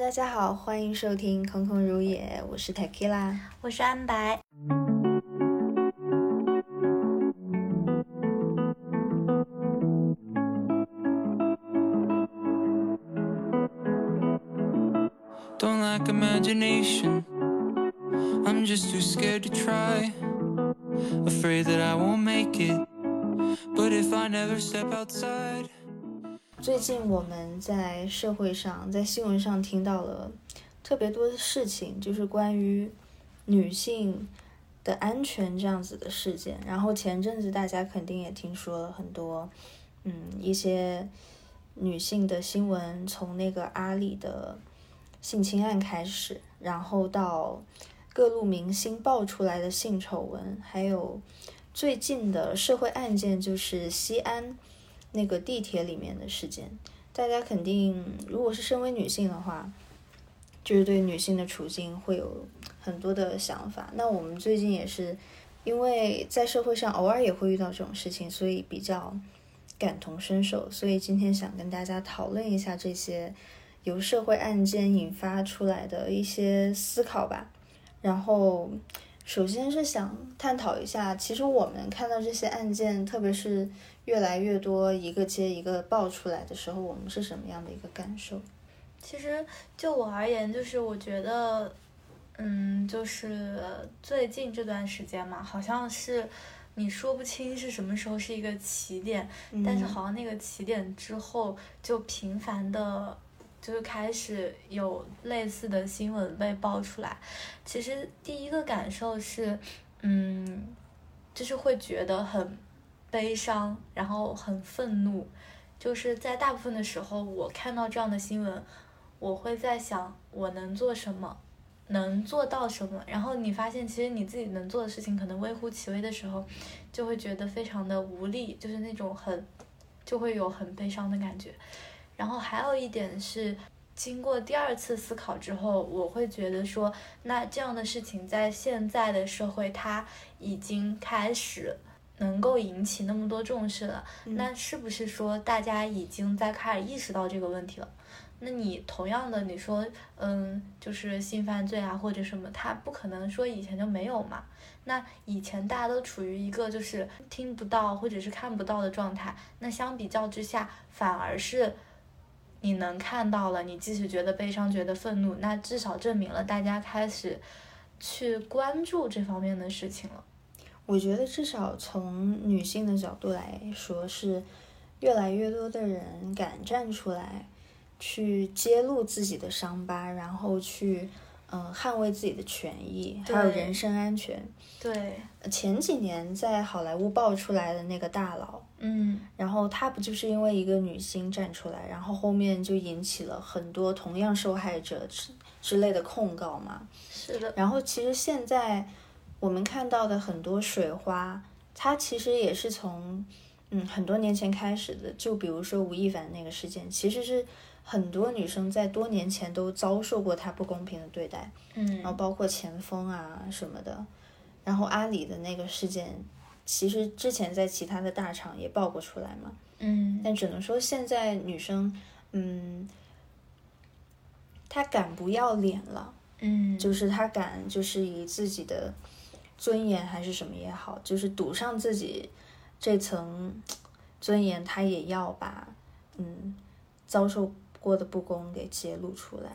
大家好，欢迎收听空空如也，我是 Tequila，我是安白。Don't lack imagination. I'm just too scared to try. Afraid that I won't make it. But if I never step outside. 最近我们在社会上，在新闻上听到了特别多的事情，就是关于女性的安全这样子的事件。然后前阵子大家肯定也听说了很多，嗯，一些女性的新闻，从那个阿里的性侵案开始，然后到各路明星爆出来的性丑闻，还有最近的社会案件，就是西安。那个地铁里面的事件，大家肯定，如果是身为女性的话，就是对女性的处境会有很多的想法。那我们最近也是，因为在社会上偶尔也会遇到这种事情，所以比较感同身受。所以今天想跟大家讨论一下这些由社会案件引发出来的一些思考吧。然后，首先是想探讨一下，其实我们看到这些案件，特别是。越来越多一个接一个爆出来的时候，我们是什么样的一个感受？其实就我而言，就是我觉得，嗯，就是最近这段时间嘛，好像是你说不清是什么时候是一个起点，但是好像那个起点之后就频繁的，就是开始有类似的新闻被爆出来。其实第一个感受是，嗯，就是会觉得很。悲伤，然后很愤怒，就是在大部分的时候，我看到这样的新闻，我会在想我能做什么，能做到什么。然后你发现，其实你自己能做的事情可能微乎其微的时候，就会觉得非常的无力，就是那种很，就会有很悲伤的感觉。然后还有一点是，经过第二次思考之后，我会觉得说，那这样的事情在现在的社会，它已经开始。能够引起那么多重视了，那是不是说大家已经在开始意识到这个问题了？那你同样的，你说，嗯，就是性犯罪啊或者什么，他不可能说以前就没有嘛？那以前大家都处于一个就是听不到或者是看不到的状态，那相比较之下，反而是你能看到了，你即使觉得悲伤、觉得愤怒，那至少证明了大家开始去关注这方面的事情了。我觉得至少从女性的角度来说，是越来越多的人敢站出来，去揭露自己的伤疤，然后去嗯捍卫自己的权益，还有人身安全。对，前几年在好莱坞爆出来的那个大佬，嗯，然后他不就是因为一个女星站出来，然后后面就引起了很多同样受害者之之类的控告嘛？是的。然后其实现在。我们看到的很多水花，它其实也是从嗯很多年前开始的。就比如说吴亦凡那个事件，其实是很多女生在多年前都遭受过他不公平的对待，嗯，然后包括前锋啊什么的。然后阿里的那个事件，其实之前在其他的大厂也爆过出来嘛，嗯，但只能说现在女生，嗯，她敢不要脸了，嗯，就是她敢，就是以自己的。尊严还是什么也好，就是赌上自己这层尊严，她也要把嗯遭受过的不公给揭露出来。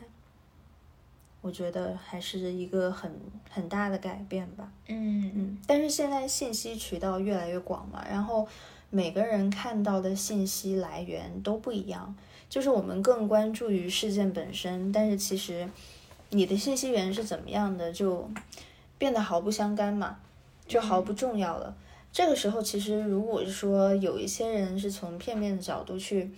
我觉得还是一个很很大的改变吧。嗯嗯。但是现在信息渠道越来越广嘛，然后每个人看到的信息来源都不一样，就是我们更关注于事件本身，但是其实你的信息源是怎么样的就。变得毫不相干嘛，就毫不重要了。这个时候，其实如果是说有一些人是从片面的角度去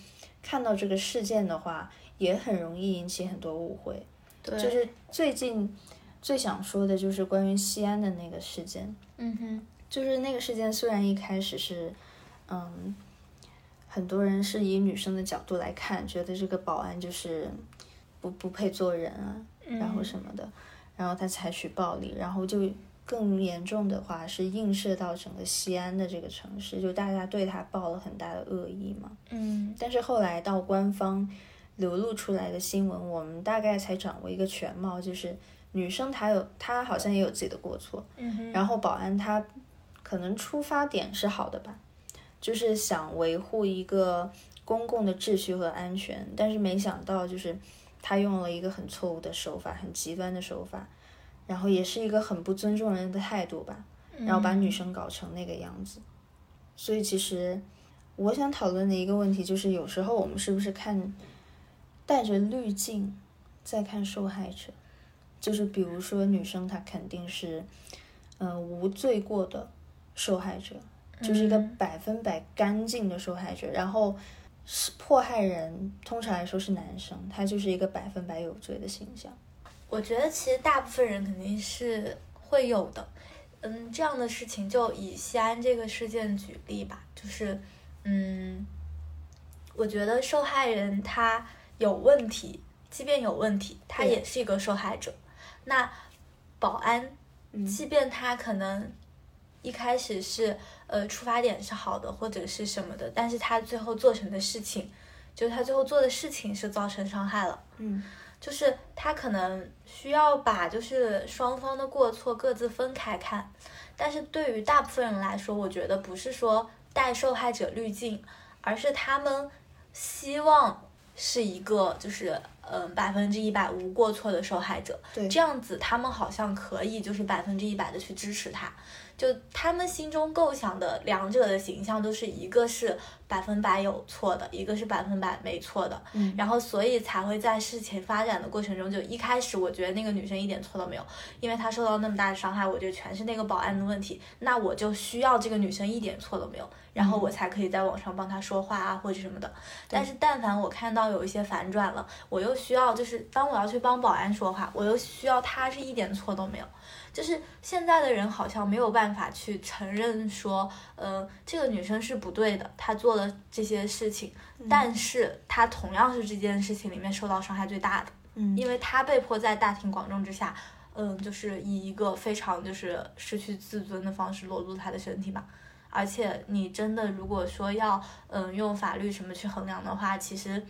看到这个事件的话，也很容易引起很多误会。对，就是最近最想说的就是关于西安的那个事件。嗯哼，就是那个事件，虽然一开始是，嗯，很多人是以女生的角度来看，觉得这个保安就是不不配做人啊，然后什么的。然后他采取暴力，然后就更严重的话是映射到整个西安的这个城市，就大家对他抱了很大的恶意嘛。嗯。但是后来到官方，流露出来的新闻，我们大概才掌握一个全貌，就是女生她有她好像也有自己的过错，嗯然后保安他可能出发点是好的吧，就是想维护一个公共的秩序和安全，但是没想到就是他用了一个很错误的手法，很极端的手法，然后也是一个很不尊重人的态度吧，然后把女生搞成那个样子。所以其实我想讨论的一个问题就是，有时候我们是不是看带着滤镜在看受害者？就是比如说女生她肯定是，呃，无罪过的受害者，就是一个嗯百分百干净的受害者。然后是迫害人，通常来说是男生，他就是一个百分百有罪的形象。我觉得其实大部分人肯定是会有的，嗯，这样的事情就以西安这个事件举例吧，就是，嗯，我觉得受害人他有问题，即便有问题，他也是一个受害者。那保安，嗯即便他可能一开始是呃出发点是好的或者是什么的，但是他最后做成的事情，就是他最后做的事情是造成伤害了。嗯就是他可能需要把就是双方的过错各自分开看，但是对于大部分人来说，我觉得不是说带受害者滤镜，而是他们希望是一个就是嗯百分之一百无过错的受害者，对。这样子他们好像可以就是百分之一百的去支持他，就他们心中构想的两者的形象都是一个是百分百有错的，一个是百分百没错的，嗯然后所以才会在事情发展的过程中，就一开始我觉得那个女生一点错都没有，因为她受到那么大的伤害，我觉得全是那个保安的问题，那我就需要这个女生一点错都没有，然后我才可以在网上帮她说话啊或者什么的。但是但凡我看到有一些反转了，我又需要就是当我要去帮保安说话，我又需要她是一点错都没有。就是现在的人好像没有办法去承认说，呃，这个女生是不对的，她做了这些事情，但是她同样是这件事情里面受到伤害最大的，嗯因为她被迫在大庭广众之下，嗯，就是以一个非常就是失去自尊的方式裸露她的身体嘛。而且你真的如果说要嗯用法律什么去衡量的话，其实，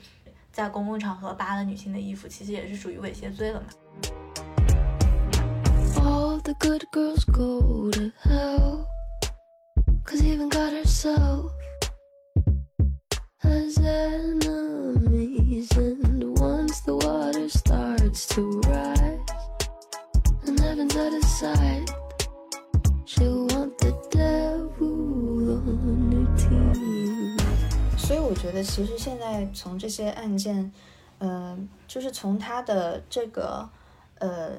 在公共场合扒了女性的衣服，其实也是属于猥亵罪了嘛。All the good girls go to hell. Cause even God herself has enemies. And once the water starts to rise, and heaven's out of sight, she'll want the devil on her team. 所以我觉得，其实现在从这些案件，呃，就是从他的这个呃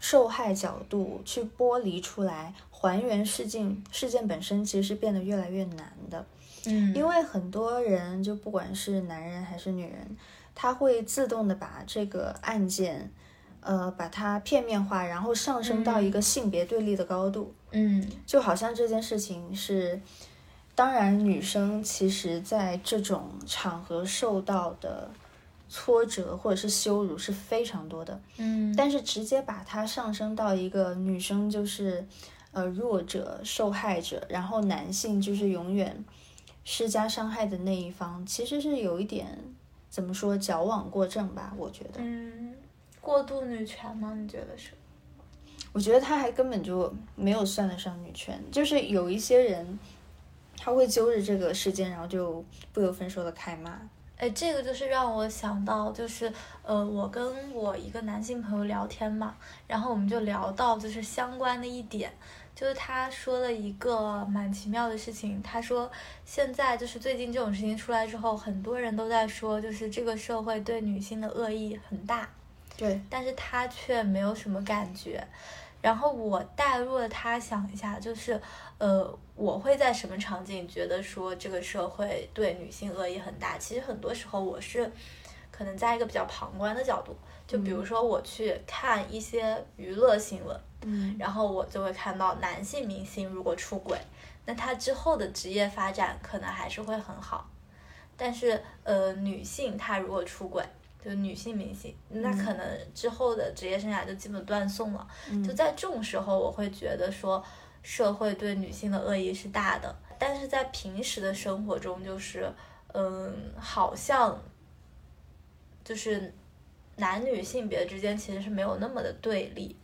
受害角度去剥离出来，还原事件事件本身，其实是变得越来越难的。嗯因为很多人，就不管是男人还是女人，他会自动的把这个案件，呃，把它片面化，然后上升到一个性别对立的高度。嗯就好像这件事情是，当然女生其实在这种场合受到的挫折或者是羞辱是非常多的，嗯，但是直接把它上升到一个女生就是呃弱者、受害者，然后男性就是永远施加伤害的那一方，其实是有一点怎么说矫枉过正吧？我觉得，嗯，过度女权吗？你觉得是？我觉得他还根本就没有算得上女权，就是有一些人他会揪着这个事件，然后就不由分说的开骂。哎，这个就是让我想到，就是呃，我跟我一个男性朋友聊天嘛，然后我们就聊到就是相关的一点，就是他说了一个蛮奇妙的事情，他说现在就是最近这种事情出来之后，很多人都在说，就是这个社会对女性的恶意很大，对，但是他却没有什么感觉。然后我代入了他想一下，就是呃，我会在什么场景觉得说这个社会对女性恶意很大？其实很多时候我是可能在一个比较旁观的角度，就比如说我去看一些娱乐新闻，嗯。然后我就会看到男性明星如果出轨，那他之后的职业发展可能还是会很好，但是呃，女性她如果出轨，就女性明星，那可能之后的职业生涯就基本断送了。就在这种时候，我会觉得说，社会对女性的恶意是大的，但是在平时的生活中，就是嗯，好像就是男女性别之间其实是没有那么的对立。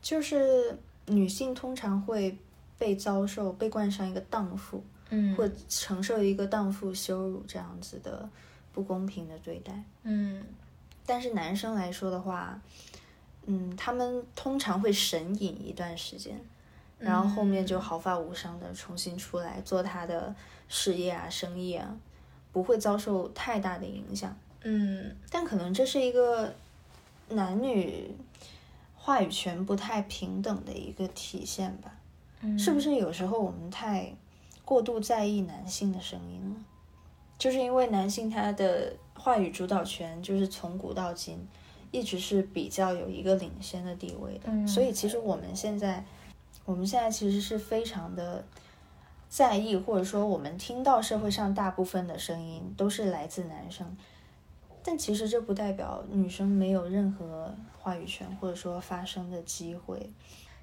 就是女性通常会被遭受被冠上一个荡妇，嗯或承受一个荡妇羞辱这样子的不公平的对待。嗯但是男生来说的话，嗯，他们通常会神隐一段时间，然后后面就毫发无伤的重新出来做他的事业啊、生意啊，不会遭受太大的影响。嗯但可能这是一个男女话语权不太平等的一个体现吧？嗯，是不是有时候我们太过度在意男性的声音了？就是因为男性他的话语主导权，就是从古到今一直是比较有一个领先的地位的，嗯所以其实我们现在，我们现在其实是非常的在意，或者说我们听到社会上大部分的声音都是来自男生，但其实这不代表女生没有任何话语权或者说发声的机会。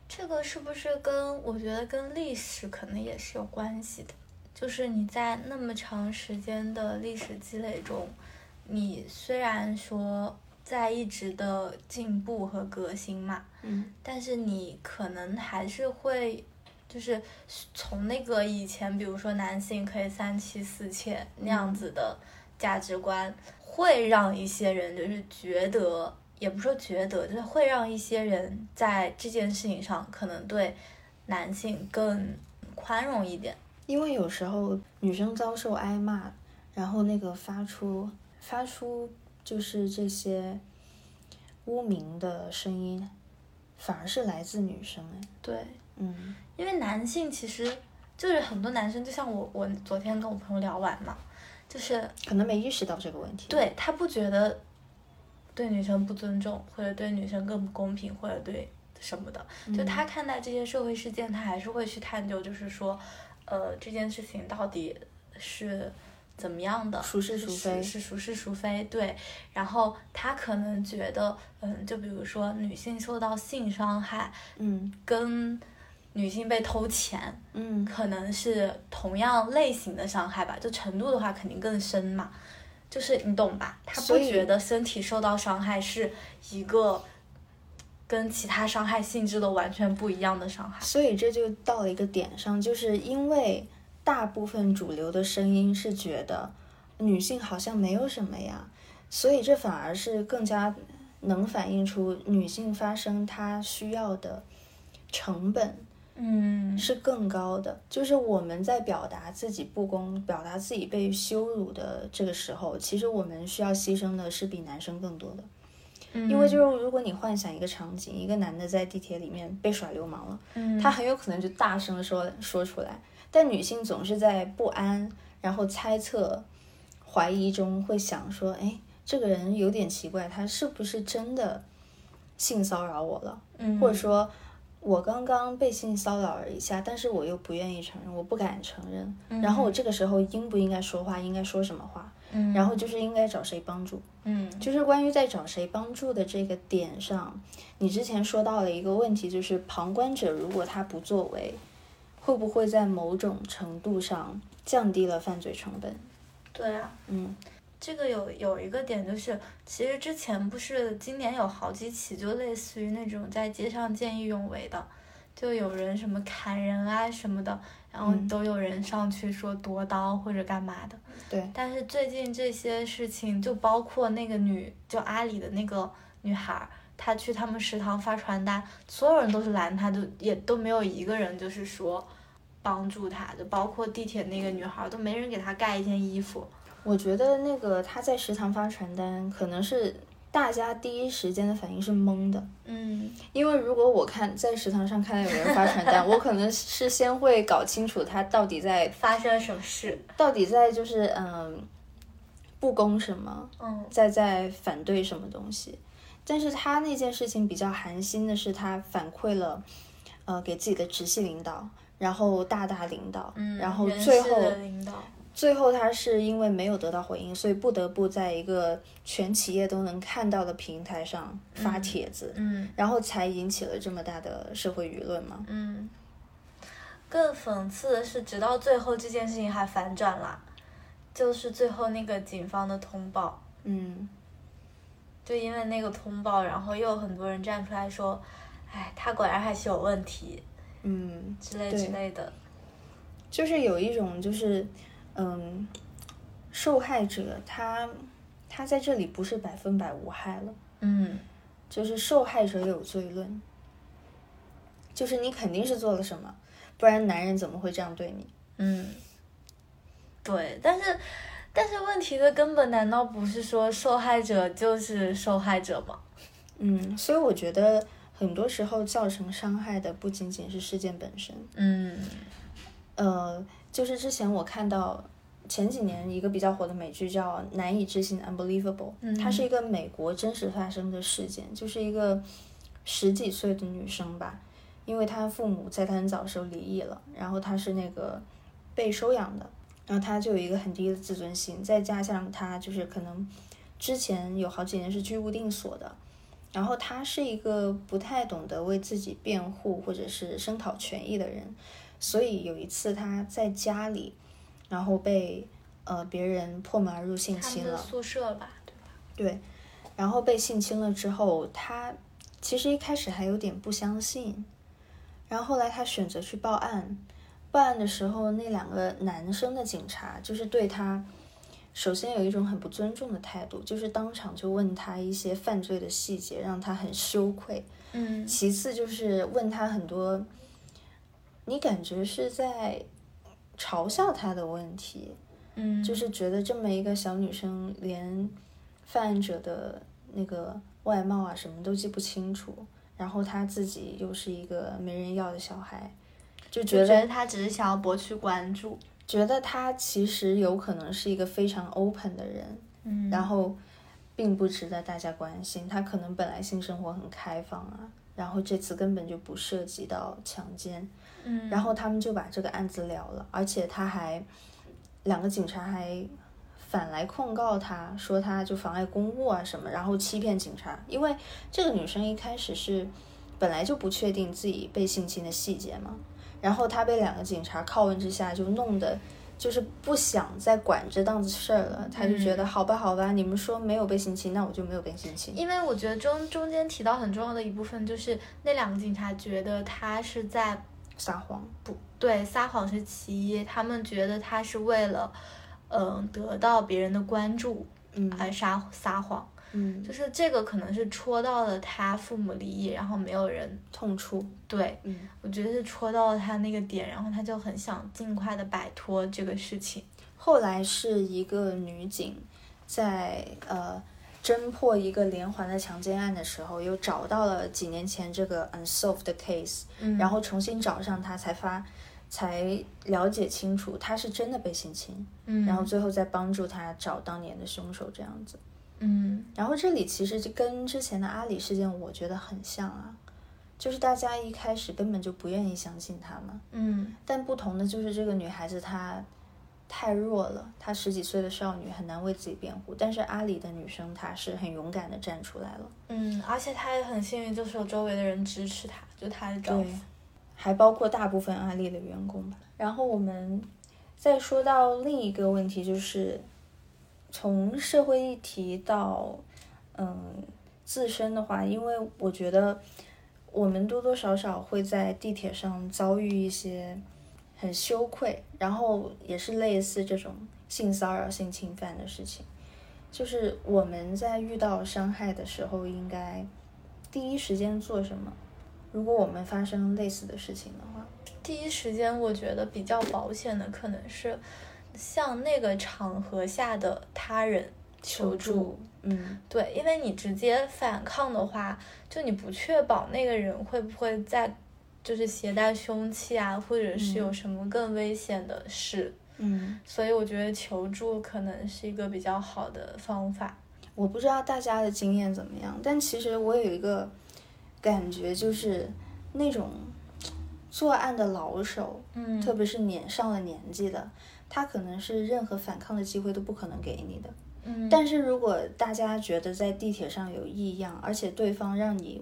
这个是不是跟我觉得跟历史可能也是有关系的？就是你在那么长时间的历史积累中，你虽然说在一直的进步和革新嘛，嗯。但是你可能还是会，就是从那个以前，比如说男性可以三妻四妾那样子的价值观，会让一些人就是觉得，也不说觉得，就是会让一些人在这件事情上可能对男性更宽容一点。因为有时候女生遭受挨骂，然后那个发出发出就是这些污名的声音，反而是来自女生哎，对，嗯。因为男性其实就是很多男生，就像我，我昨天跟我朋友聊完嘛，就是可能没意识到这个问题。，对他不觉得对女生不尊重，或者对女生更不公平，或者对什么的，就嗯他看待这些社会事件，他还是会去探究，就是说，呃，这件事情到底是怎么样的，孰是是孰非是孰是孰非，对。然后他可能觉得，嗯，就比如说女性受到性伤害，嗯跟女性被偷钱，嗯可能是同样类型的伤害吧，就程度的话肯定更深嘛。就是你懂吧？他不觉得身体受到伤害是一个跟其他伤害性质都完全不一样的伤害。所以这就到了一个点上，就是因为大部分主流的声音是觉得女性好像没有什么呀，所以这反而是更加能反映出女性发声她需要的成本嗯，是更高的。就是我们在表达自己不公、表达自己被羞辱的这个时候，其实我们需要牺牲的是比男生更多的。因为就是如果你幻想一个场景，一个男的在地铁里面被耍流氓了。嗯，他很有可能就大声地说说出来，但女性总是在不安，然后猜测、怀疑中会想说：“哎，这个人有点奇怪，他是不是真的性骚扰我了？嗯或者说，我刚刚被性骚扰了一下，但是我又不愿意承认，我不敢承认。然后我这个时候应不应该说话？应该说什么话？嗯，然后就是应该找谁帮助？嗯就是关于在找谁帮助的这个点上，你之前说到了一个问题，就是旁观者如果他不作为，会不会在某种程度上降低了犯罪成本？对啊，嗯这个有有一个点就是，其实之前不是今年有好几起，就类似于那种在街上见义勇为的，就有人什么砍人啊什么的，然后嗯都有人上去说夺刀或者干嘛的。对，但是最近这些事情，就包括那个女，就阿里的那个女孩儿，她去他们食堂发传单，所有人都是拦她，就也都没有一个人就是说帮助她，就包括地铁那个女孩儿都没人给她盖一件衣服。我觉得那个他在食堂发传单，可能是大家第一时间的反应是懵的，嗯因为如果我看在食堂上看到有人发传单，我可能是先会搞清楚他到底在发生了什么事？到底在就是嗯不公什么，嗯在在反对什么东西。但是他那件事情比较寒心的是，他反馈了，呃，给自己的直系领导，然后大大领导，嗯，然后最后最后他是因为没有得到回应，所以不得不在一个全企业都能看到的平台上发帖子，嗯然后才引起了这么大的社会舆论嘛。嗯。更讽刺的是，直到最后这件事情还反转了，就是最后那个警方的通报，嗯，就因为那个通报，然后又有很多人站出来说，哎，他果然还是有问题嗯，之类之类的。就是有一种就是，嗯，受害者他他在这里不是百分百无害了，嗯就是受害者有罪论，就是你肯定是做了什么，不然男人怎么会这样对你？嗯，对，但是但是问题的根本难道不是说受害者就是受害者吗？嗯，所以我觉得很多时候造成伤害的不仅仅是事件本身，嗯呃，就是之前我看到前几年一个比较火的美剧叫《难以置信》（Unbelievable），、它是一个美国真实发生的事件，就是一个十几岁的女生吧，因为她父母在她很早的时候离异了，然后她是那个被收养的，然后她就有一个很低的自尊心，再加上她就是可能之前有好几年是居无定所的。然后他是一个不太懂得为自己辩护或者是声讨权益的人，所以有一次他在家里，然后被呃别人破门而入性侵了，宿舍吧，对吧？对，然后被性侵了之后，他其实一开始还有点不相信，然后后来他选择去报案。报案的时候，那两个男生的警察就是对她，首先有一种很不尊重的态度，就是当场就问他一些犯罪的细节，让他很羞愧。嗯其次就是问他很多，你感觉是在嘲笑他的问题，嗯，就是觉得这么一个小女生连犯案者的那个外貌啊什么都记不清楚，然后她自己又是一个没人要的小孩，就觉得就觉得他只是想要博取关注。觉得他其实有可能是一个非常 open 的人，嗯然后并不值得大家关心。他可能本来性生活很开放啊，然后这次根本就不涉及到强奸，嗯，然后他们就把这个案子了了，而且他还两个警察还反来控告他，说他就妨碍公务啊什么，然后欺骗警察。因为这个女生一开始是本来就不确定自己被性侵的细节嘛，然后他被两个警察拷问之下，就弄得就是不想再管这档子事儿了。他就觉得好吧好吧，你们说没有被性侵，那我就没有被性侵。因为我觉得中中间提到很重要的一部分就是那两个警察觉得他是在撒谎，不对撒谎是其一，他们觉得他是为了嗯、得到别人的关注嗯而撒撒谎，嗯，就是这个可能是戳到了他父母离异，然后没有人痛处，对嗯。我觉得是戳到了他那个点，然后他就很想尽快的摆脱这个事情。后来是一个女警在呃侦破一个连环的强奸案的时候，又找到了几年前这个 unsolved 的 case，、嗯然后重新找上他，才发才了解清楚他是真的被性侵，嗯，然后最后再帮助他找当年的凶手这样子。嗯然后这里其实就跟之前的阿里事件，我觉得很像啊，就是大家一开始根本就不愿意相信他嘛，嗯但不同的就是这个女孩子她太弱了，她十几岁的少女很难为自己辩护，但是阿里的女生她是很勇敢的站出来了，嗯，而且她也很幸运，就是有周围的人支持她，就她的丈对夫。，还包括大部分阿里的员工吧。然后我们再说到另一个问题，就是从社会议题到嗯自身的话，因为我觉得我们多多少少会在地铁上遭遇一些很羞愧，然后也是类似这种性骚扰、性侵犯的事情。就是我们在遇到伤害的时候，应该第一时间做什么？如果我们发生类似的事情的话，第一时间，我觉得比较保险的可能是向那个场合下的他人求助。嗯对，因为你直接反抗的话，就你不确保那个人会不会在，就是携带凶器啊，或者是有什么更危险的事。嗯，所以我觉得求助可能是一个比较好的方法。我不知道大家的经验怎么样，但其实我有一个感觉，就是那种作案的老手，嗯特别是年上了年纪的，他可能是任何反抗的机会都不可能给你的。嗯，但是如果大家觉得在地铁上有异样，而且对方让你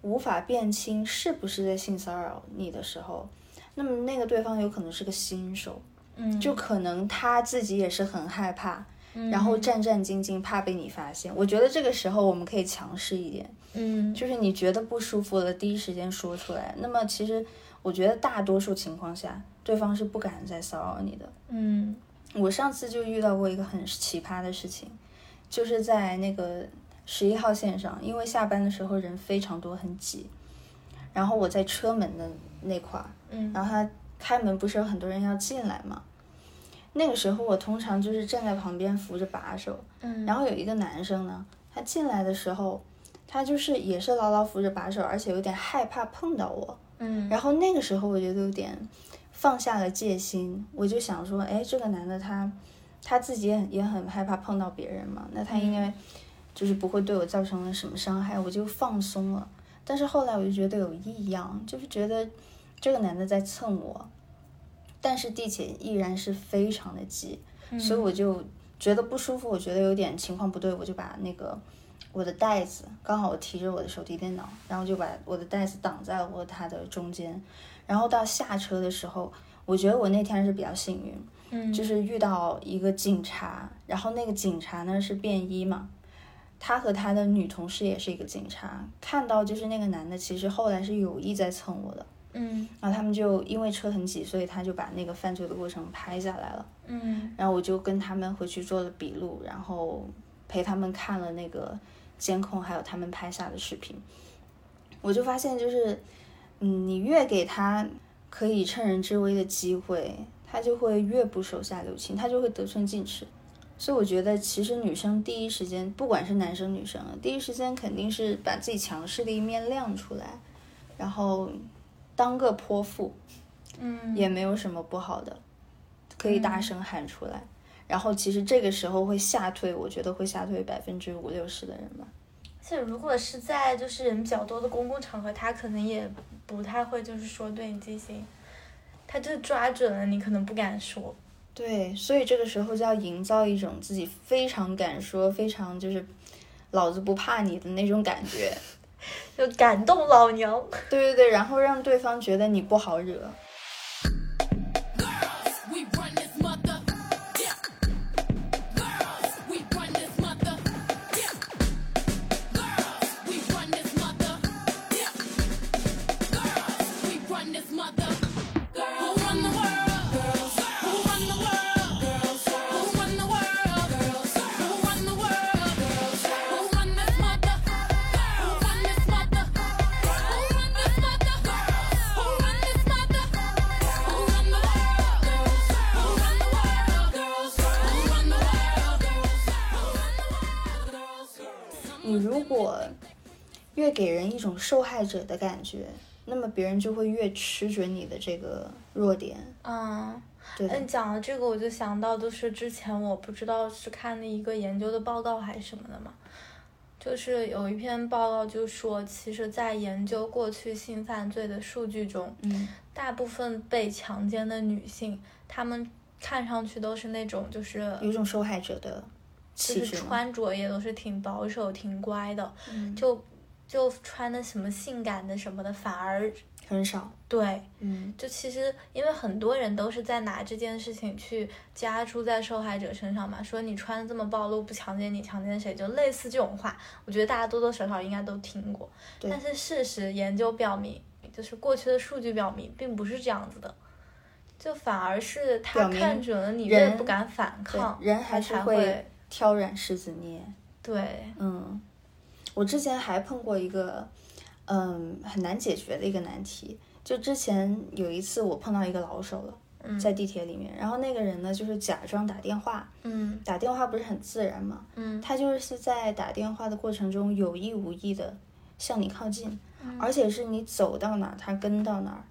无法辨清是不是在性骚扰你的时候，那么那个对方有可能是个新手，嗯就可能他自己也是很害怕，然后战战兢兢，怕被你发现。我觉得这个时候我们可以强势一点，嗯就是你觉得不舒服了，第一时间说出来。那么其实我觉得大多数情况下，对方是不敢再骚扰你的。嗯我上次就遇到过一个很奇葩的事情，就是在那个十一号线上，因为下班的时候人非常多，很挤。然后我在车门的那块儿，嗯然后他开门不是有很多人要进来嘛？那个时候我通常就是站在旁边扶着把手，嗯，然后有一个男生呢，他进来的时候，他就是也是牢牢扶着把手，而且有点害怕碰到我。嗯然后那个时候我觉得有点放下了戒心，我就想说，哎，这个男的他他自己也很也很害怕碰到别人嘛，那他应该就是不会对我造成了什么伤害，我就放松了。但是后来我就觉得有异样，就是觉得这个男的在蹭我，但是地铁依然是非常的挤，所以我就觉得不舒服，我觉得有点情况不对，我就把那个我的袋子，刚好我提着我的手提电脑，然后就把我的袋子挡在了我和他的中间，然后到下车的时候，我觉得我那天是比较幸运，嗯就是遇到一个警察，然后那个警察呢是便衣嘛，他和他的女同事也是一个警察，看到就是那个男的其实后来是有意在蹭我的，嗯然后他们就因为车很挤，所以他就把那个犯罪的过程拍下来了。嗯然后我就跟他们回去做了笔录，然后陪他们看了那个监控，还有他们拍下的视频。我就发现，就是，嗯，你越给他可以趁人之危的机会，他就会越不手下留情，他就会得寸进尺。所以我觉得，其实女生第一时间，不管是男生女生，第一时间肯定是把自己强势的一面亮出来，然后当个泼妇，嗯也没有什么不好的，可以大声喊出来。然后其实这个时候会吓退，我觉得会吓退百分之五六十的人吧。而且如果是在就是人比较多的公共场合，他可能也不太会就是说对你进行，他就抓准了你可能不敢说。对，所以这个时候就要营造一种自己非常敢说、非常就是老子不怕你的那种感觉。就感动老娘。对对对，然后让对方觉得你不好惹。你如果越给人一种受害者的感觉，那么别人就会越吃准你的这个弱点。嗯，对。你讲了这个，我就想到就是之前我不知道是看的一个研究的报告还是什么的嘛，就是有一篇报告就说，其实在研究过去性犯罪的数据中，嗯。大部分被强奸的女性，她们看上去都是那种就是有一种受害者的就是气质吗。穿着也都是挺保守、挺乖的，嗯就就穿的什么性感的什么的，反而很少。对，嗯就其实因为很多人都是在拿这件事情去加诸在受害者身上嘛，说你穿的这么暴露，不强奸你强奸谁？就类似这种话，我觉得大家多多少少应该都听过。但是事实研究表明，就是过去的数据表明，并不是这样子的。就反而是他看准了你越人不敢反抗，人他还是会挑软柿子捏。对，嗯，我之前还碰过一个，嗯，很难解决的一个难题。就之前有一次我碰到一个老手了，嗯在地铁里面，然后那个人呢就是假装打电话，嗯打电话不是很自然嘛？嗯他就是在打电话的过程中有意无意的向你靠近，而且是你走到哪儿他跟到哪儿。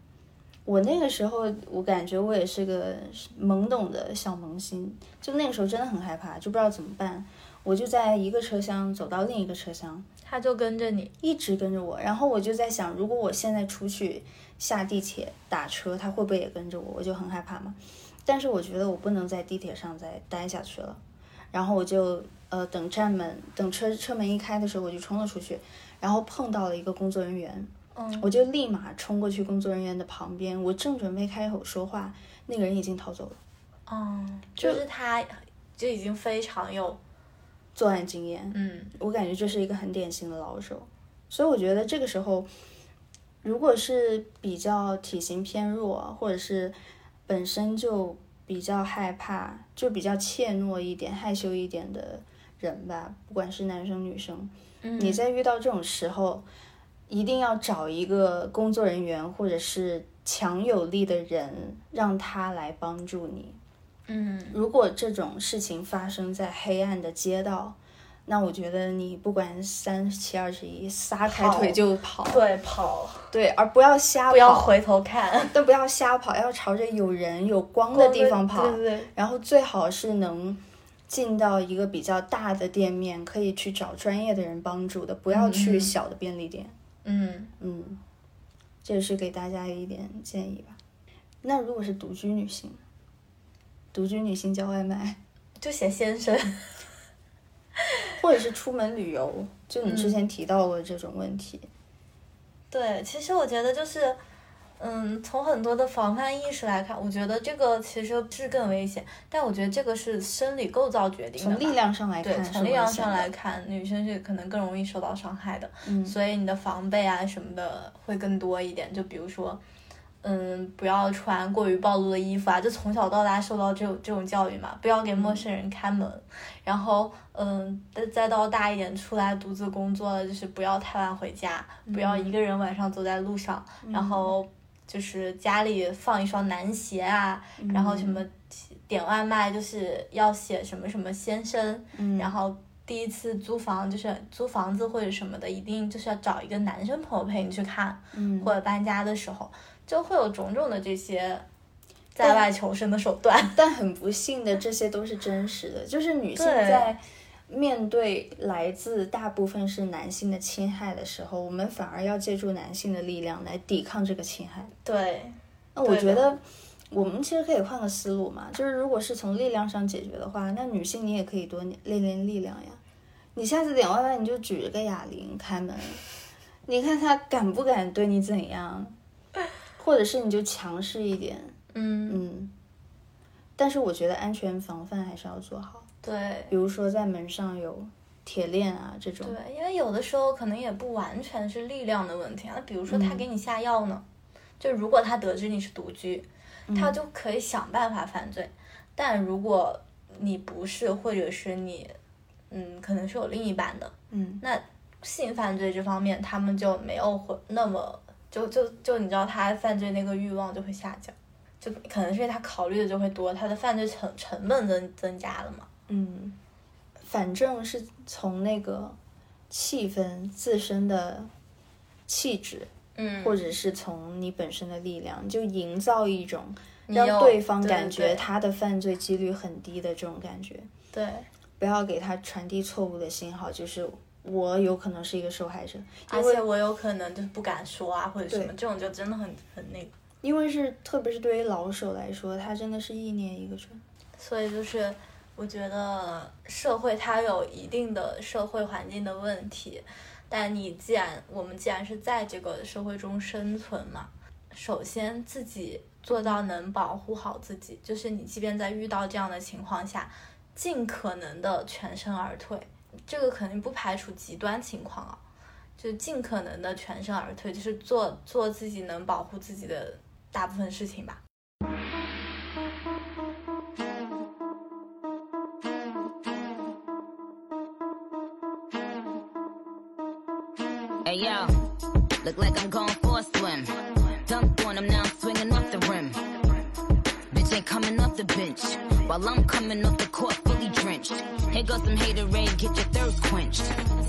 我那个时候，我感觉我也是个懵懂的小萌新，就那个时候真的很害怕，就不知道怎么办。我就在一个车厢走到另一个车厢，他就跟着你，一直跟着我。然后我就在想，如果我现在出去下地铁打车，他会不会也跟着我？我就很害怕嘛。但是我觉得我不能在地铁上再待下去了，然后我就呃等站门等车车门一开的时候，我就冲了出去，然后碰到了一个工作人员，嗯我就立马冲过去工作人员的旁边，我正准备开口说话，那个人已经逃走了。嗯，就就是他就已经非常有，作案经验。嗯我感觉这是一个很典型的老手，所以我觉得这个时候，如果是比较体型偏弱，或者是本身就比较害怕，就比较怯懦一点、害羞一点的人吧，不管是男生女生，嗯，你在遇到这种时候，一定要找一个工作人员或者是强有力的人，让他来帮助你。嗯。如果这种事情发生在黑暗的街道，那我觉得你不管三七二十一，撒开腿就跑，对跑，对，而不要瞎跑，不要回头看。都不要瞎跑，要朝着有人有光的地方跑，对对对，然后最好是能进到一个比较大的店面，可以去找专业的人帮助的，不要去嗯。小的便利店。嗯嗯嗯，这是给大家一点建议吧。那如果是独居女性，独居女性叫外卖，就写先生，或者是出门旅游，就你之嗯前提到过这种问题。对，其实我觉得就是。嗯，从很多的防范意识来看，我觉得这个其实是更危险，但我觉得这个是生理构造决定的。从力量上来对，看，从力量上来，看，女生是可能更容易受到伤害的，嗯所以你的防备啊什么的会更多一点。就比如说，嗯，不要穿过于暴露的衣服啊，就从小到大受到这种这种教育嘛，不要给陌生人开门。然后，嗯，再再到大一点出来独自工作了，就是不要太晚回家，不要一个人晚上走在路上，然后就是家里放一双男鞋啊，然后什么点外卖就是要写什么什么先生，嗯。然后第一次租房就是租房子或者什么的，一定就是要找一个男生朋友陪你去看，嗯。或者搬家的时候，就会有种种的这些在外求生的手段。但很不幸的，这些都是真实的，就是女性在面对来自大部分是男性的侵害的时候，我们反而要借助男性的力量来抵抗这个侵害。对，那我觉得，我们其实可以换个思路嘛，就是如果是从力量上解决的话，那女性你也可以多练练力量呀。你下次点外卖，你就举着个哑铃开门，你看他敢不敢对你怎样，或者是你就强势一点，嗯，嗯。但是我觉得安全防范还是要做好，对。比如说在门上有铁链啊这种，对，因为有的时候可能也不完全是力量的问题啊。那比如说他给你下药呢，就如果他得知你是独居，他就可以想办法犯罪。但如果你不是，或者是你，嗯，可能是有另一半的，嗯那性犯罪这方面他们就没有会那么就就就你知道他犯罪那个欲望就会下降，就可能是因为他考虑的就会多，他的犯罪成成本增增加了嘛。嗯，反正是从那个气氛自身的气质，嗯或者是从你本身的力量，就营造一种让对方感觉他的犯罪几率很低的这种感觉，对。不要给他传递错误的信号，就是我有可能是一个受害者，而且我有可能就是不敢说啊，或者什么，这种就真的很很那个。因为是特别是对于老手来说，他真的是一念一个准。所以就是我觉得社会它有一定的社会环境的问题，但你既然我们既然是在这个社会中生存嘛，首先自己做到能保护好自己，就是你即便在遇到这样的情况下，尽可能的全身而退。这个肯定不排除极端情况啊，就尽可能的全身而退，就是做做自己能保护自己的大部分事情吧。Coming off the court fully drenched. Here goes some hater rain, get your thirst quenched.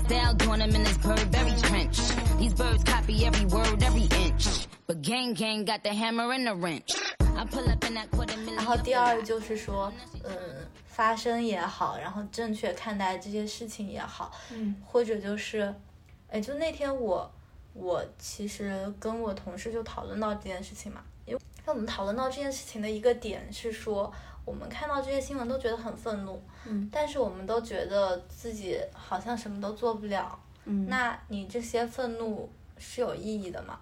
Style doing him in this Burberry trench. These birds copy every word, every inch. But gang gang got the hammer and the wrench. I pull up in that quarter million. 然后第二就是说，嗯，发生也好，然后正确看待这些事情也好，嗯，或者就是，哎，就那天我我其实跟我同事就讨论到这件事情嘛，因为我们讨论到这件事情的一个点是说，我们看到这些新闻都觉得很愤怒，嗯，但是我们都觉得自己好像什么都做不了，嗯，那你这些愤怒是有意义的吗？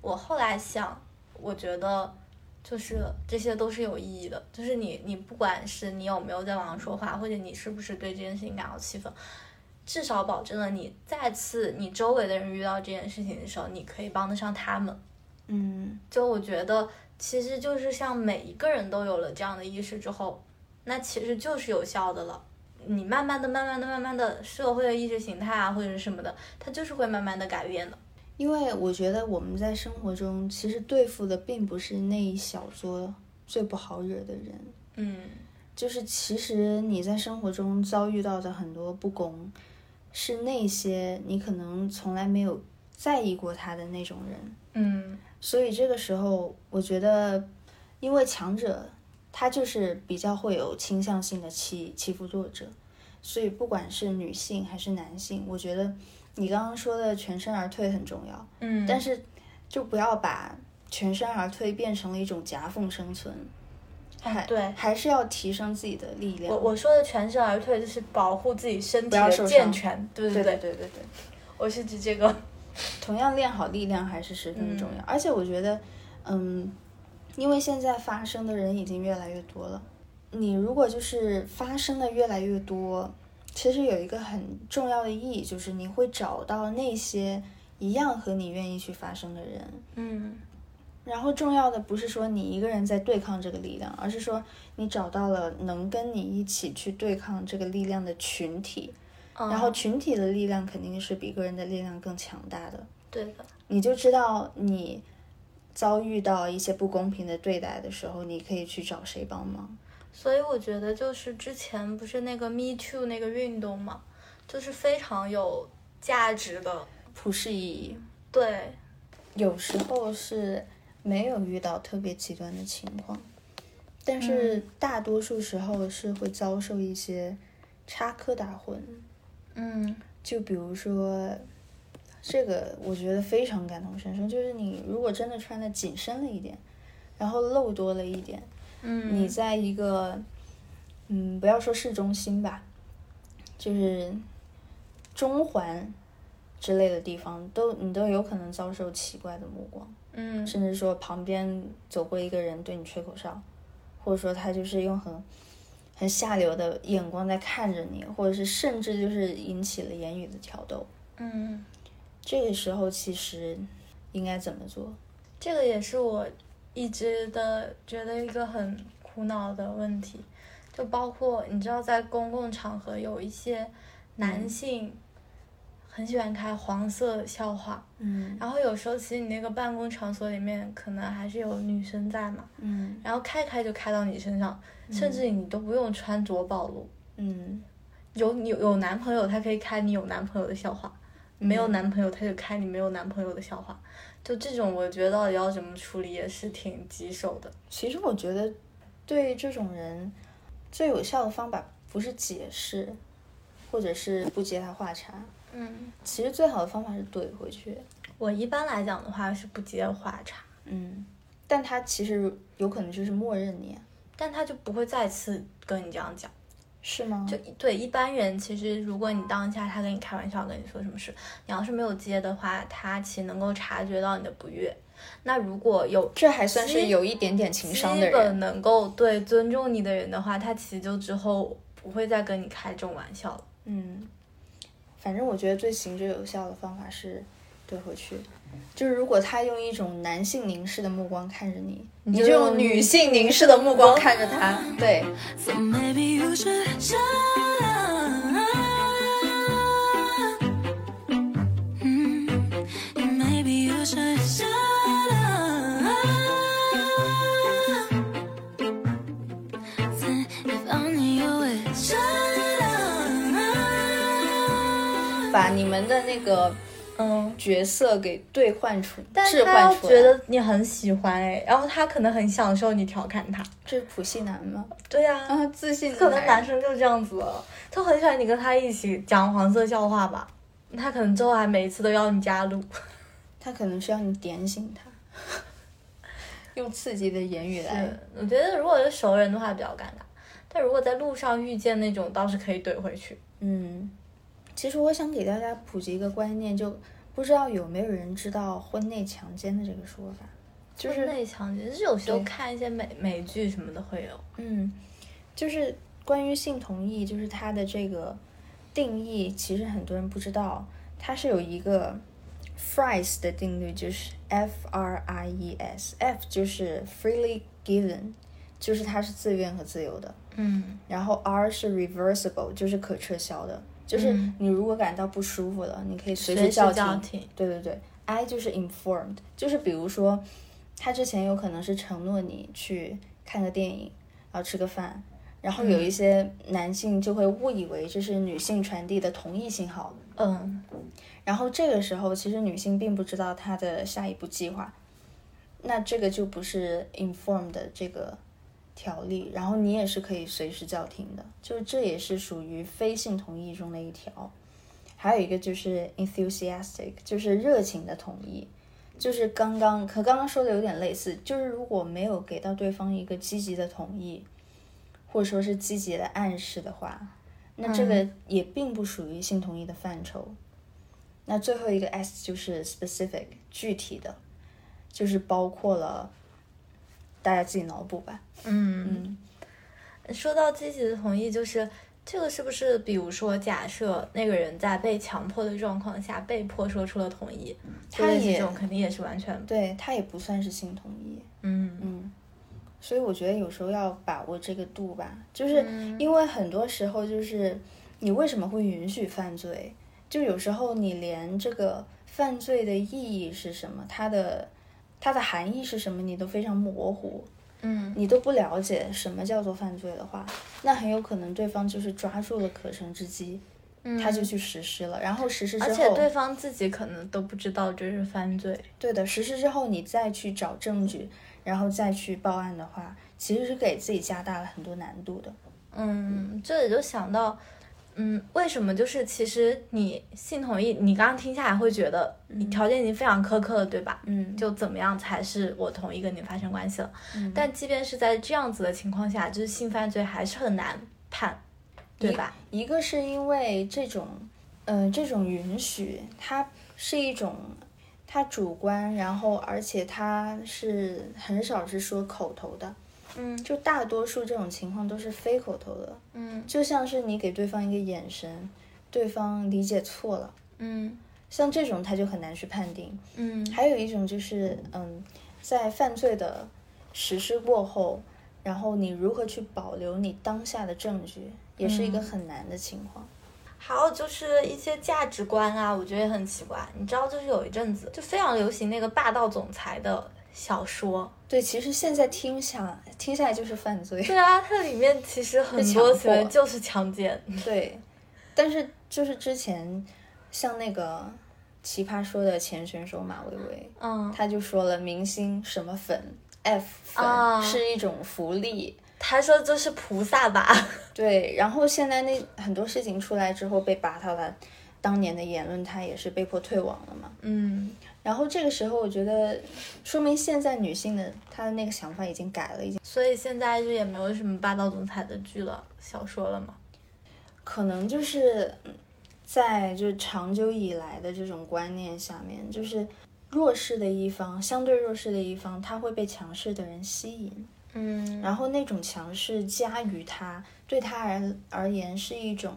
我后来想，我觉得就是这些都是有意义的。就是你你不管是你有没有在网上说话，或者你是不是对这件事情感到气愤，至少保证了你再次你周围的人遇到这件事情的时候，你可以帮得上他们。嗯就我觉得，其实就是像每一个人都有了这样的意识之后，那其实就是有效的了。你慢慢的、慢慢的、慢慢的，社会的意识形态啊，或者是什么的，它就是会慢慢的改变的。因为我觉得我们在生活中其实对付的并不是那一小撮最不好惹的人，嗯就是其实你在生活中遭遇到的很多不公，是那些你可能从来没有在意过他的那种人。嗯所以这个时候，我觉得，因为强者他就是比较会有倾向性的欺欺负弱者，所以不管是女性还是男性，我觉得你刚刚说的全身而退很重要，嗯，但是就不要把全身而退变成了一种夹缝生存，还对还是要提升自己的力量。我我说的全身而退就是保护自己身体健全，对对对对对。我是指这个。同样练好力量还是十分重要。而且我觉得，嗯，因为现在发生的人已经越来越多了，你如果就是发生的越来越多，其实有一个很重要的意义，就是你会找到那些一样和你愿意去发生的人。嗯然后重要的不是说你一个人在对抗这个力量，而是说你找到了能跟你一起去对抗这个力量的群体。然后嗯群体的力量肯定是比个人的力量更强大的。对的，你就知道你遭遇到一些不公平的对待的时候，你可以去找谁帮忙。所以我觉得就是之前不是那个 Me Too 那个运动嘛，就是非常有价值的。普世意义，对，有时候是没有遇到特别极端的情况，但是大多数时候是会遭受一些插科打诨。嗯就比如说，这个我觉得非常感同身受，就是你如果真的穿的紧身了一点，然后露多了一点，嗯，你在一个，嗯，不要说市中心吧，就是中环之类的地方，都你都有可能遭受奇怪的目光，嗯。甚至说旁边走过一个人对你吹口哨，或者说他就是用很很下流的眼光在看着你，或者是甚至就是引起了言语的挑逗。嗯，这个时候其实应该怎么做？这个也是我一直的觉得一个很苦恼的问题，就包括你知道，在公共场合有一些男性很喜欢开黄色笑话，嗯然后有时候其实你那个办公场所里面可能还是有女生在嘛，嗯然后开开就开到你身上，甚至你都不用穿着暴露。嗯有你有男朋友，他可以开你有男朋友的笑话；没有男朋友，他就开你没有男朋友的笑话。就这种，我觉得到底要怎么处理也是挺棘手的。其实我觉得，对这种人最有效的方法不是解释，或者是不接他话茬。嗯，其实最好的方法是怼回去。我一般来讲的话是不接话茬，嗯，但他其实有可能就是默认你，但他就不会再次跟你这样讲。是吗？就对一般人，其实如果你当下他跟你开玩笑，跟你说什么事，你要是没有接的话，他其实能够察觉到你的不悦。那如果有这还算是有一点点情商的基本人。能够对尊重你的人的话，他其实就之后不会再跟你开这种玩笑了。嗯，反正我觉得最行之有效的方法是怼回去。就是如果他用一种男性凝视的目光看着你，你就就用用女性凝视的目光看着他。对，So maybe you should shut up. Mm, Maybe you should shut up. If only you would shut up. 把你们的那个嗯，角色给兑换出、但置他要换出来。觉得你很喜欢哎，然后他可能很享受你调侃他。这是普信男吗？对呀、啊，自信的可能男生就这样子，他很喜欢你跟他一起讲黄色笑话吧。他可能之后还每一次都要你加入。他可能需要你点醒他，用刺激的言语来。我觉得如果是熟人的话比较尴尬，但如果在路上遇见那种，倒是可以怼回去。嗯，其实我想给大家普及一个观念，就不知道有没有人知道婚内强奸的这个说法。就是内向其实有时候看一些美美剧什么的会有。嗯，就是关于性同意，就是它的这个定义，其实很多人不知道，它是有一个 Fries 的定律，就是 F R I E S，F 就是 freely given，就是它是自愿和自由的，嗯然后 R 是 reversible，就是可撤销的，就是嗯。你如果感到不舒服了，你可以随随时时叫叫停。对对对，I 就是 informed，就是比如说，他之前有可能是承诺你去看个电影，然后吃个饭，然后有一些男性就会误以为这是女性传递的同意信号，嗯。然后这个时候其实女性并不知道他的下一步计划，那这个就不是 informed 的这个条例，然后你也是可以随时叫停的，就是这也是属于非性同意中的一条。还有一个就是 enthusiastic，就是热情的同意，就是刚刚和刚刚说的有点类似，就是如果没有给到对方一个积极的同意，或者说是积极的暗示的话，那这个也并不属于性同意的范畴。那最后一个 S 就是 specific，具体的，就是包括了大家自己脑补吧。嗯。说到积极的同意，就是这个是不是？比如说，假设那个人在被强迫的状况下被迫说出了同意，他也这种肯定也是完全对，他也不算是性同意。嗯嗯，所以我觉得有时候要把握这个度吧，就是嗯因为很多时候就是你为什么会允许犯罪，就有时候你连这个犯罪的意义是什么，它的它的含义是什么，你都非常模糊。嗯你都不了解什么叫做犯罪的话，那很有可能对方就是抓住了可乘之机，他就去实施了，然后实施之后，嗯而且对方自己可能都不知道这是犯罪。对的，实施之后你再去找证据，然后再去报案的话，其实是给自己加大了很多难度的。嗯，这也就想到，嗯，为什么就是其实你性同意，你刚刚听下来会觉得你条件已经非常苛刻了，对吧？嗯，就怎么样才是我同意跟你发生关系了？嗯但即便是在这样子的情况下，就是性犯罪还是很难判，对吧？一个是因为这种，呃，这种允许，它是一种它主观，然后而且它是很少是说口头的，嗯就大多数这种情况都是非口头的，嗯就像是你给对方一个眼神，对方理解错了，嗯像这种他就很难去判定。嗯还有一种就是，嗯，在犯罪的实施过后，然后你如何去保留你当下的证据，也是一个很难的情况。还有就是一些价值观啊，我觉得也很奇怪。你知道，就是有一阵子就非常流行那个霸道总裁的小说。对，其实现在听下听下来就是犯罪。对啊，它里面其实很多强迫行为就是强奸。对，但是就是之前像那个奇葩说的前选手马薇薇，嗯，他就说了，明星什么粉 F 粉、啊是一种福利。他说这是菩萨吧？对，然后现在那很多事情出来之后被拔他了，当年的言论他也是被迫退网了嘛。嗯然后这个时候，我觉得说明现在女性的她的那个想法已经改了，已经所以现在就也没有什么霸道总裁的剧了，小说了嘛。可能就是嗯在就是长久以来的这种观念下面，就是弱势的一方，相对弱势的一方，他会被强势的人吸引，嗯然后那种强势加于他，对他而而言是一种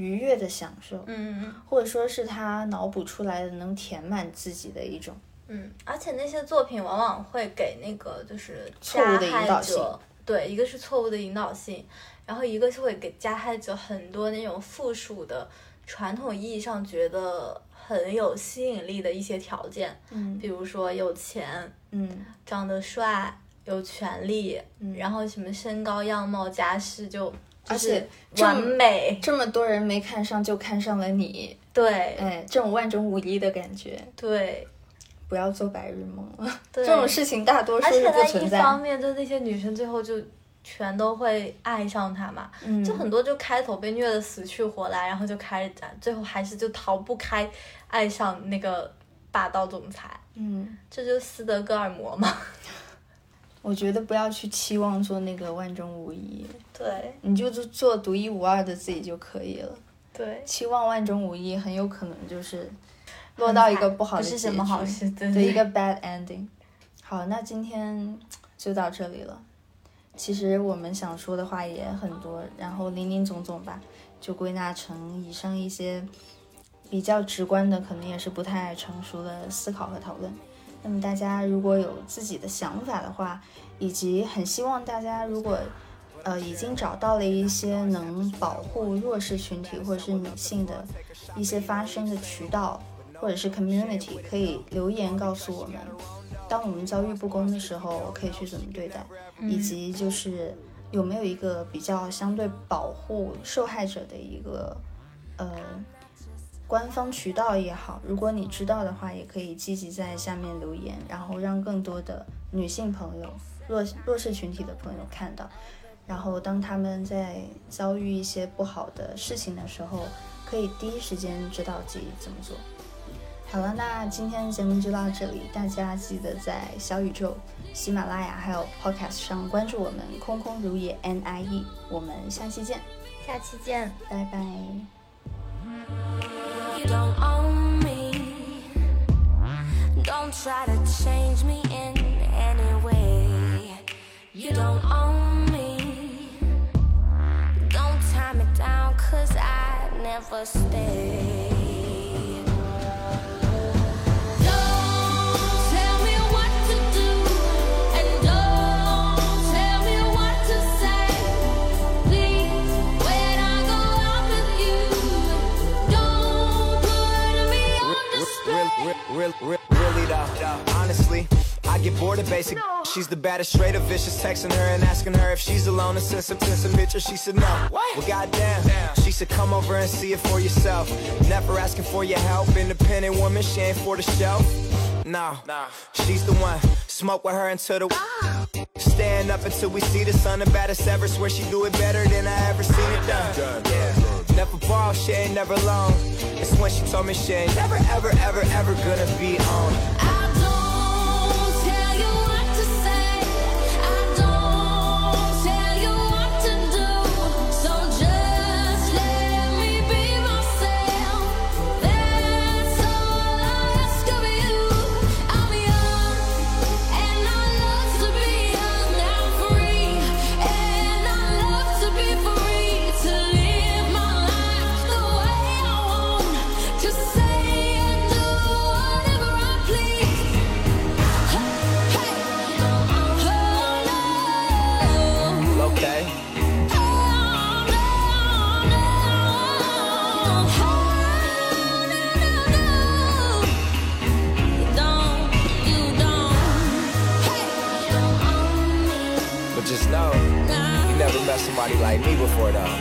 愉悦的享受，嗯嗯或者说是他脑补出来的能填满自己的一种。嗯，而且那些作品往往会给那个就是错误的引加害导性。者，对，一个是错误的引导性，然后一个是会给加害者很多那种附属的传统意义上觉得很有吸引力的一些条件，嗯。比如说有钱、嗯。长得帅、有权利，嗯。然后什么身高、样貌、家世就就是而且这完么美，这么多人没看上就看上了你，对哎，这种万中无一的感觉，对不要做白日梦了。这种事情大多数是在不存在。一方面，就那些女生最后就全都会爱上他嘛，嗯，就很多就开头被虐的死去活来，然后就开始战，最后还是就逃不开爱上那个霸道总裁，嗯，这就斯德哥尔摩嘛。我觉得不要去期望做那个万中无一，对你就做做独一无二的自己就可以了。对，期望万中无一，很有可能就是落到一个不好的不是，什么好事，对对一个 bad ending。好，那今天就到这里了。其实我们想说的话也很多，然后林林总总吧，就归纳成以上一些比较直观的，可能也是不太成熟的思考和讨论。那么大家如果有自己的想法的话，以及很希望大家如果呃已经找到了一些能保护弱势群体或者是女性的一些发声的渠道，或者是 community，可以留言告诉我们。当我们遭遇不公的时候，可以去怎么对待，以及就是有没有一个比较相对保护受害者的一个呃官方渠道也好，如果你知道的话，也可以积极在下面留言，然后让更多的女性朋友、弱弱势群体的朋友看到，然后当他们在遭遇一些不好的事情的时候，可以第一时间知道自己怎么做。好了，那今天的节目就到这里，大家记得在小宇宙、喜马拉雅还有 Podcast 上关注我们“空空如也 NIE”，我们下期见，下期见。拜拜。Don't own me. Don't try to change me in any way. You don't own me. Don't tie me down, cause I never stay. Real, real, real, really though, honestly, I get bored of basic. She's the baddest, straight up vicious. Texting her and asking her if she's alone and send some, send some pictures. She said no. What? Well, goddamn. She said come over and see it for yourself. Never asking for your help. Independent woman, she ain't for the show. No, she's the one. Smoke with her until the. Ah. Stand up until we see the sun. The baddest ever. Swear she do it better than I ever seen it done. Yeah. Never borrow, she ain't never alone. It's when she told me she ain't never, ever, ever, ever gonna be on. I me before though.